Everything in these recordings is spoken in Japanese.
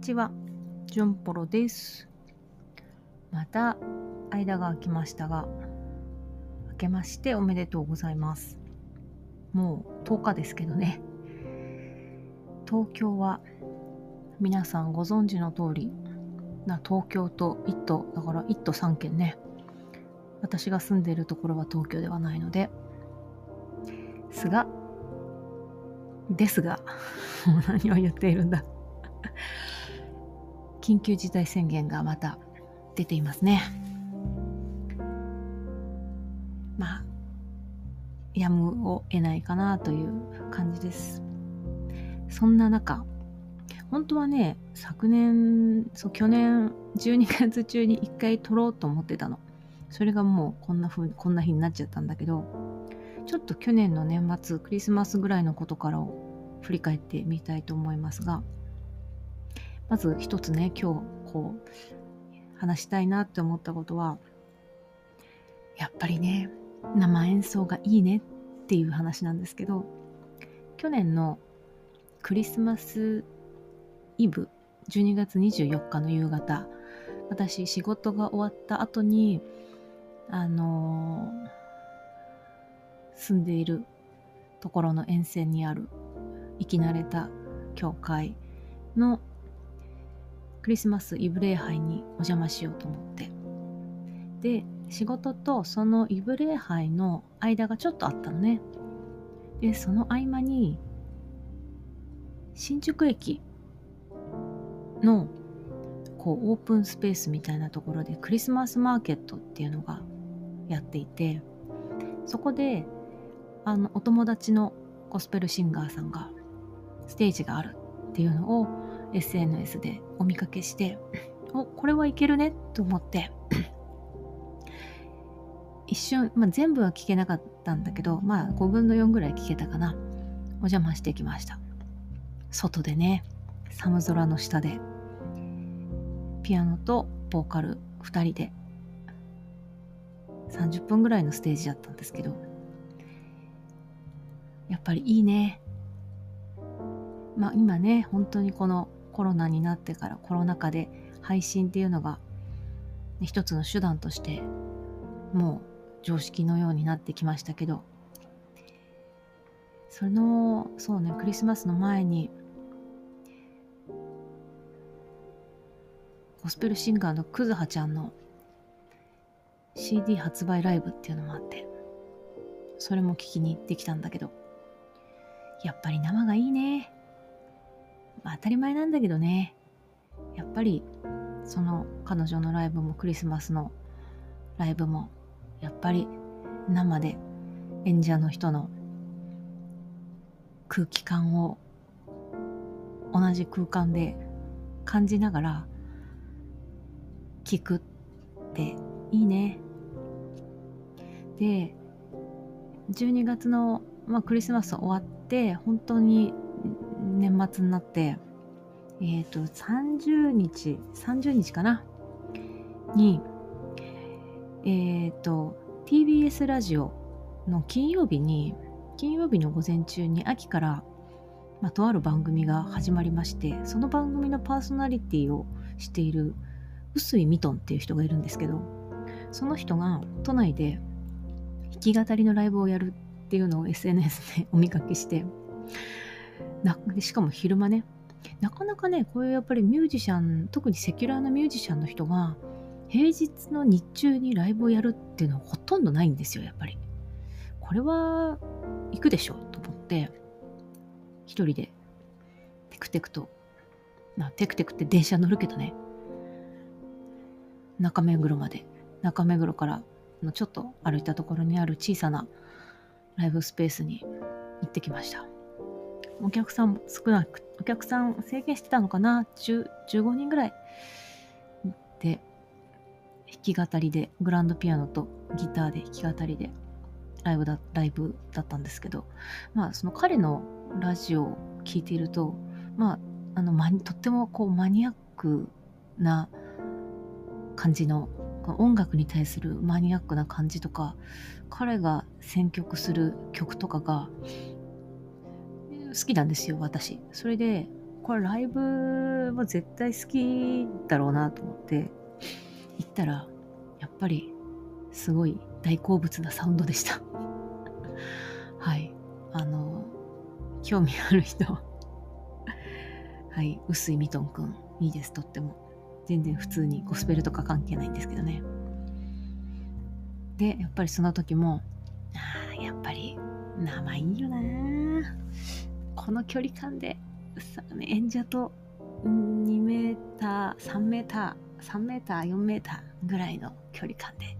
ちは、じゅんぽろです。また間が空きましたが、明けましておめでとうございます。もう10日ですけどね。東京は皆さんご存知の通り、な東京と1都、だから1都3県ね。私が住んでいるところは東京ではないので、すが、ですが、もう何を言っているんだ。緊急事態宣言がまた出ていますね。まあ、やむを得ないかなという感じです。そんな中、本当はね、昨年、そう、去年12 月中に一回撮ろうと思ってたの。それがもうこんな風に、こんな日になっちゃったんだけど、ちょっと去年の年末、クリスマスぐらいのことからを振り返ってみたいと思いますが、まず一つね、今日こう話したいなって思ったことは、やっぱりね、生演奏がいいねっていう話なんですけど、去年のクリスマスイブ、12月24日の夕方、私仕事が終わった後に、あのー住んでいるところの沿線にある生き慣れた教会のクリスマスイブ礼拝にお邪魔しようと思って。で仕事とそのイブ礼拝の間がちょっとあったのね。でその合間に新宿駅のこうオープンスペースみたいなところでクリスマスマーケットっていうのがやっていてそこであのお友達のゴスペルシンガーさんがステージがあるっていうのを SNS でお見かけして おこれはいけるねと思って。一瞬、まあ、全部は聞けなかったんだけどまあ5分の4ぐらい聞けたかな。お邪魔してきました。外でね寒空の下で。ピアノとボーカル2人で。30分ぐらいのステージだったんですけど。やっぱりいいね。まあ今ね本当にこのコロナになってからコロナ禍で配信っていうのが、一つの手段としてもう常識のようになってきましたけどそのそうねクリスマスの前にゴスペルシンガーのクズハちゃんの CD 発売ライブっていうのもあってそれも聞きに行ってきたんだけどやっぱり生がいいね。当たり前なんだけどね。やっぱりその彼女のライブもクリスマスのライブもやっぱり生で演者の人の空気感を同じ空間で感じながら聞くっていいね。で12月の、まあ、クリスマス終わって本当に年末になってえっ、と30日30日かな？にえっ、と TBS ラジオの金曜日に金曜日の午前中に秋から、まあ、とある番組が始まりましてその番組のパーソナリティをしている臼井ミトンっていう人がいるんですけどその人が都内で弾き語りのライブをやるっていうのを SNS でお見かけしてしかも昼間ねなかなかねこういうやっぱりミュージシャン特にセキュラーなミュージシャンの人が平日の日中にライブをやるっていうのはほとんどないんですよやっぱり。これは行くでしょと思って一人でテクテクとまあテクテクって電車乗るけどね。中目黒まで中目黒からのちょっと歩いたところにある小さなライブスペースに行ってきました。お客さんも少なくお客さん制限してたのかな？10 15人ぐらい。で弾き語りでグランドピアノとギターで弾き語りでライブだライブだったんですけどまあその彼のラジオを聴いているとまああのマニとってもこうマニアックな感じの音楽に対するマニアックな感じとか彼が選曲する曲とかが好きなんですよ私。それでこれライブは絶対好きだろうなと思って行ったらやっぱりすごい大好物なサウンドでした。はい。あの興味ある人。はい。臼井ミトンくん。いいですとっても。全然普通にゴスペルとか関係ないんですけどね。でやっぱりその時もああやっぱり生いいよなこの距離感でさ演者と2メーター3メーター3メーター4メーターぐらいの距離感で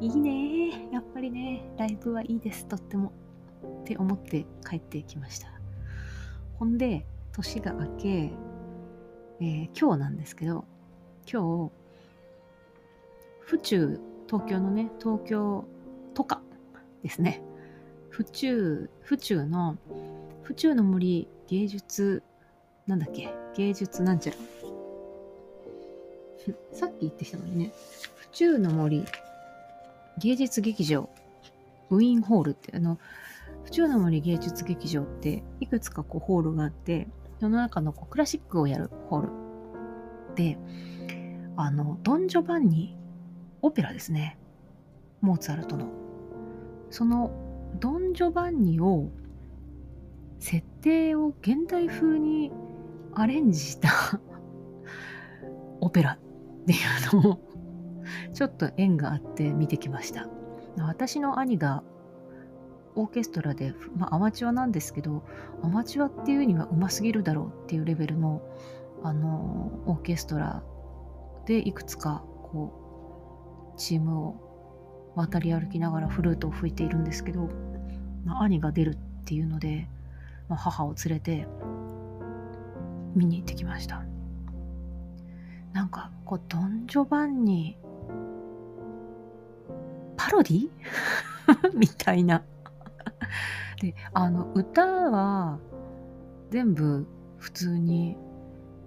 いいねやっぱりね。ライブはいいですとっても。って思って帰ってきました。ほんで年が明け、えー、今日なんですけど今日府中東京のね東京都下ですね。府中府中の府中の森芸術なんだっけ？芸術なんちゃら。さっき言ってきたのにね。府中の森芸術劇場。ウィーンホールってあの府中の森芸術劇場っていくつかこうホールがあって世の中のこうクラシックをやるホールであのドン・ジョバンニオペラですね。モーツァルトの。そのドン・ジョバンニを設定を現代風にアレンジした オペラ。っていうのをちょっと縁があって見てきました。私の兄がオーケストラで、まあ、アマチュアなんですけどアマチュアっていうにはうますぎるだろうっていうレベルのあのオーケストラでいくつかこうチームを渡り歩きながらフルートを吹いているんですけど、まあ、兄が出るっていうので、まあ、母を連れて見に行ってきました。なんかこうドン・ジョバンニパロディ？みたいな。であの歌は全部普通に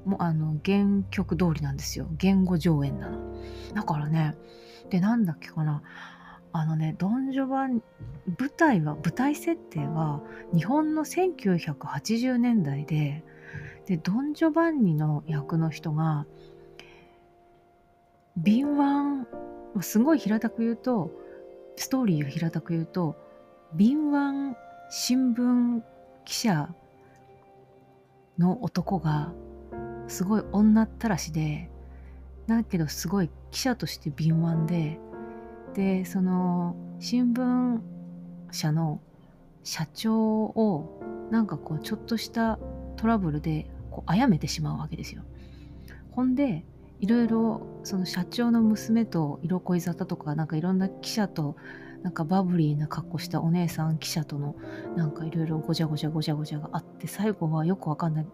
もうあの原曲通りなんですよ。言語上演なの。だからねでなんだっけかな。あのねドン・ジョバン舞台は舞台設定は日本の1980年代ででドン・ジョバンニの役の人が敏腕すごい平たく言うとストーリーを平たく言うと敏腕新聞記者の男がすごい女ったらしでだけどすごい記者として敏腕ででその新聞社の社長をなんかこうちょっとしたトラブルでこう殺めてしまうわけですよ。ほんでいろいろその社長の娘と色恋沙汰とかなんかいろんな記者となんかバブリーな格好したお姉さん記者とのなんかいろいろごちゃごちゃごちゃごちゃがあって最後はよくわかんない。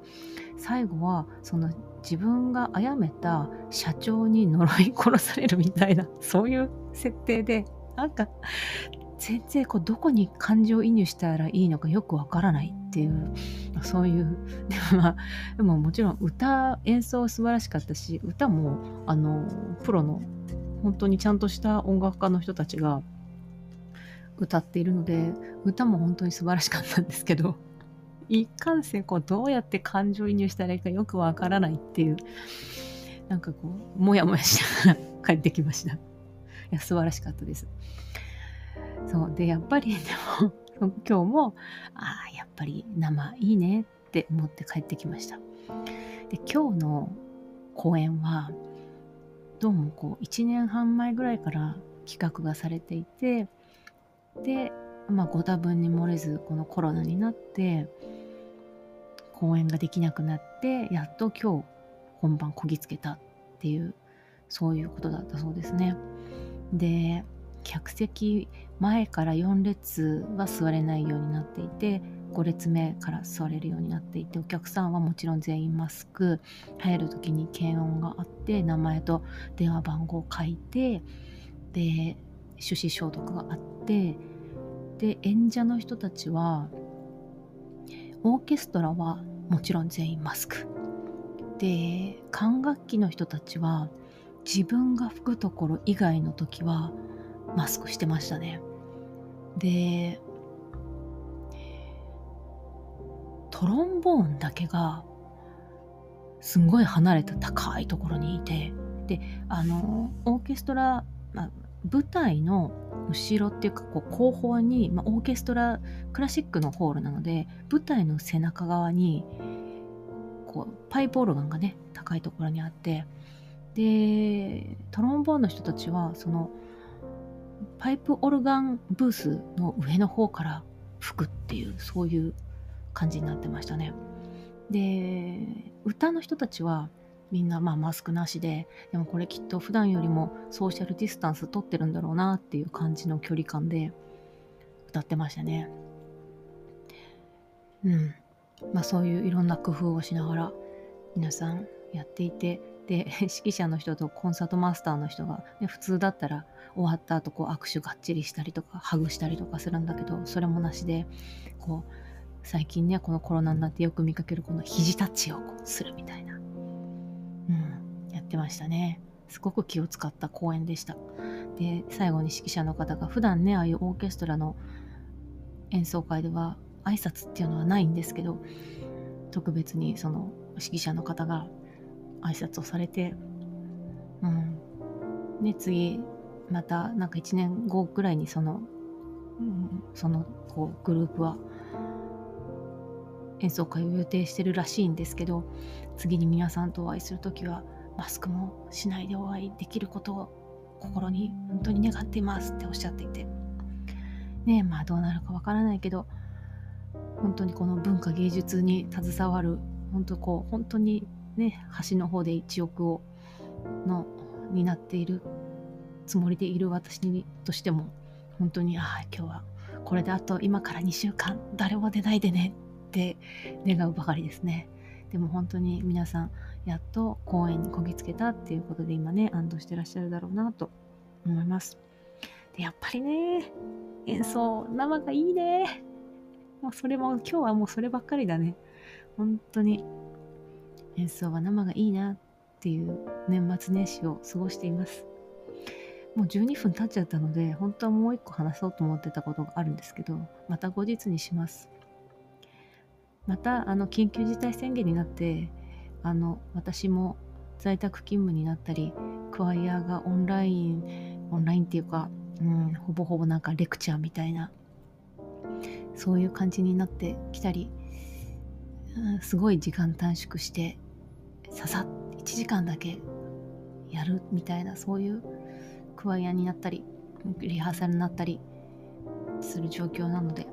最後はその自分が殺めた社長に呪い殺されるみたいな そういう設定でなんか全然こうどこに感情移入したらいいのかよくわからないっていうそういう でも,、まあ、でももちろん歌演奏素晴らしかったし歌もあのプロの本当にちゃんとした音楽家の人たちが歌っているので歌も本当に素晴らしかったんですけど 一貫性こうどうやって感情移入したらいいかよくわからないっていうなんかこうもやもやしながら帰ってきました。いや素晴らしかったです。そうでやっぱりでも今日もああやっぱり生いいねって思って帰ってきました。で今日の公演はどうもこう1年半前ぐらいから企画がされていてで、まあ、ご多分に漏れずこのコロナになって公演ができなくなってやっと今日本番こぎつけたっていうそういうことだったそうですね。で客席前から4列は座れないようになっていて5列目から座れるようになっていてお客さんはもちろん全員マスク入る時に検温があって名前と電話番号を書いてで手指消毒があってで演者の人たちはオーケストラはもちろん全員マスク。で管楽器の人たちは自分が吹くところ以外の時はマスクしてましたね。でトロンボーンだけがすんごい離れた高いところにいてであのオーケストラ、まあ、舞台の後ろっていうかこう後方に、まあ、オーケストラクラシックのホールなので舞台の背中側にこうパイプオルガンがね高いところにあってでトロンボーンの人たちはそのパイプオルガンブースの上の方から吹くっていうそういう感じになってましたね。で歌の人たちはみんなまあマスクなしででもこれきっと普段よりもソーシャルディスタンス取ってるんだろうなっていう感じの距離感で歌ってましたね。うんまあそういういろんな工夫をしながら皆さんやっていてで 指揮者の人とコンサートマスターの人が、ね、普通だったら終わった後こう握手がっちりしたりとかハグしたりとかするんだけどそれもなしでこう最近ねこのコロナになってよく見かけるこの肘タッチをこうするみたいな、ましたねすごく気を使った公演でしたで最後に指揮者の方が普段ねああいうオーケストラの演奏会では挨拶っていうのはないんですけど特別にその指揮者の方が挨拶をされて、うん。ね、次、またなんか1年後ぐらいにその、うん、そのこうグループは演奏会を予定してるらしいんですけど、次に皆さんとお会いするときは、マスクもしないでお会いできることを心に本当に願っていますっておっしゃっていて、ねまあどうなるかわからないけど、本当にこの文化芸術に携わる、本当こう、本当にね、端の方で1億をのになっているつもりでいる私にとしても本当にああ今日はこれであと今から2週間誰も出ないでねって願うばかりですね。でも本当に皆さんやっと公演にこぎつけたっていうことで今ね安堵してらっしゃるだろうなと思いますでやっぱりね演奏生がいいねもうそれも今日はもうそればっかりだね本当に演奏は生がいいなっていう年末年始を過ごしています。もう12分経っちゃったので、本当はもう一個話そうと思ってたことがあるんですけど、また後日にします。また、あの、緊急事態宣言になって、あの、私も在宅勤務になったり、クワイアがオンライン、オンラインっていうか、うん、ほぼほぼなんかレクチャーみたいな、そういう感じになってきたり、うん、すごい時間短縮してささ1時間だけやるみたいなそういうクワイアになったりリハーサルになったりする状況なので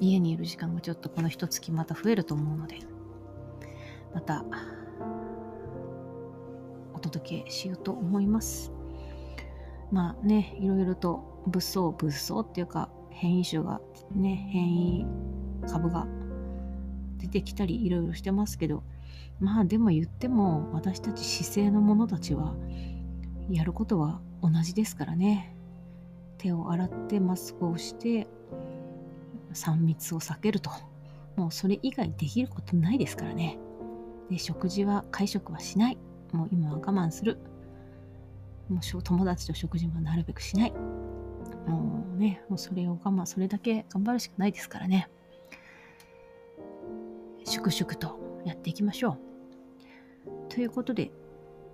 家にいる時間がちょっとこの一月また増えると思うのでまたお届けしようと思います。まあねいろいろと物騒物騒っていうか変異種がね変異株が出てきたりいろいろしてますけどまあでも言っても私たち姿勢の者たちはやることは同じですからね。手を洗ってマスクをして3密を避けると。もうそれ以外できることないですからね。で食事は会食はしない。もう今は我慢するもう友達と食事もなるべくしないもうねもうそれを我慢それだけ頑張るしかないですからね粛々とやっていきましょうということで、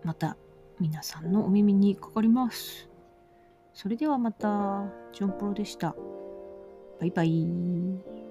また皆さんのお耳にかかります。それではまた、ジョンプロでした。バイバイ。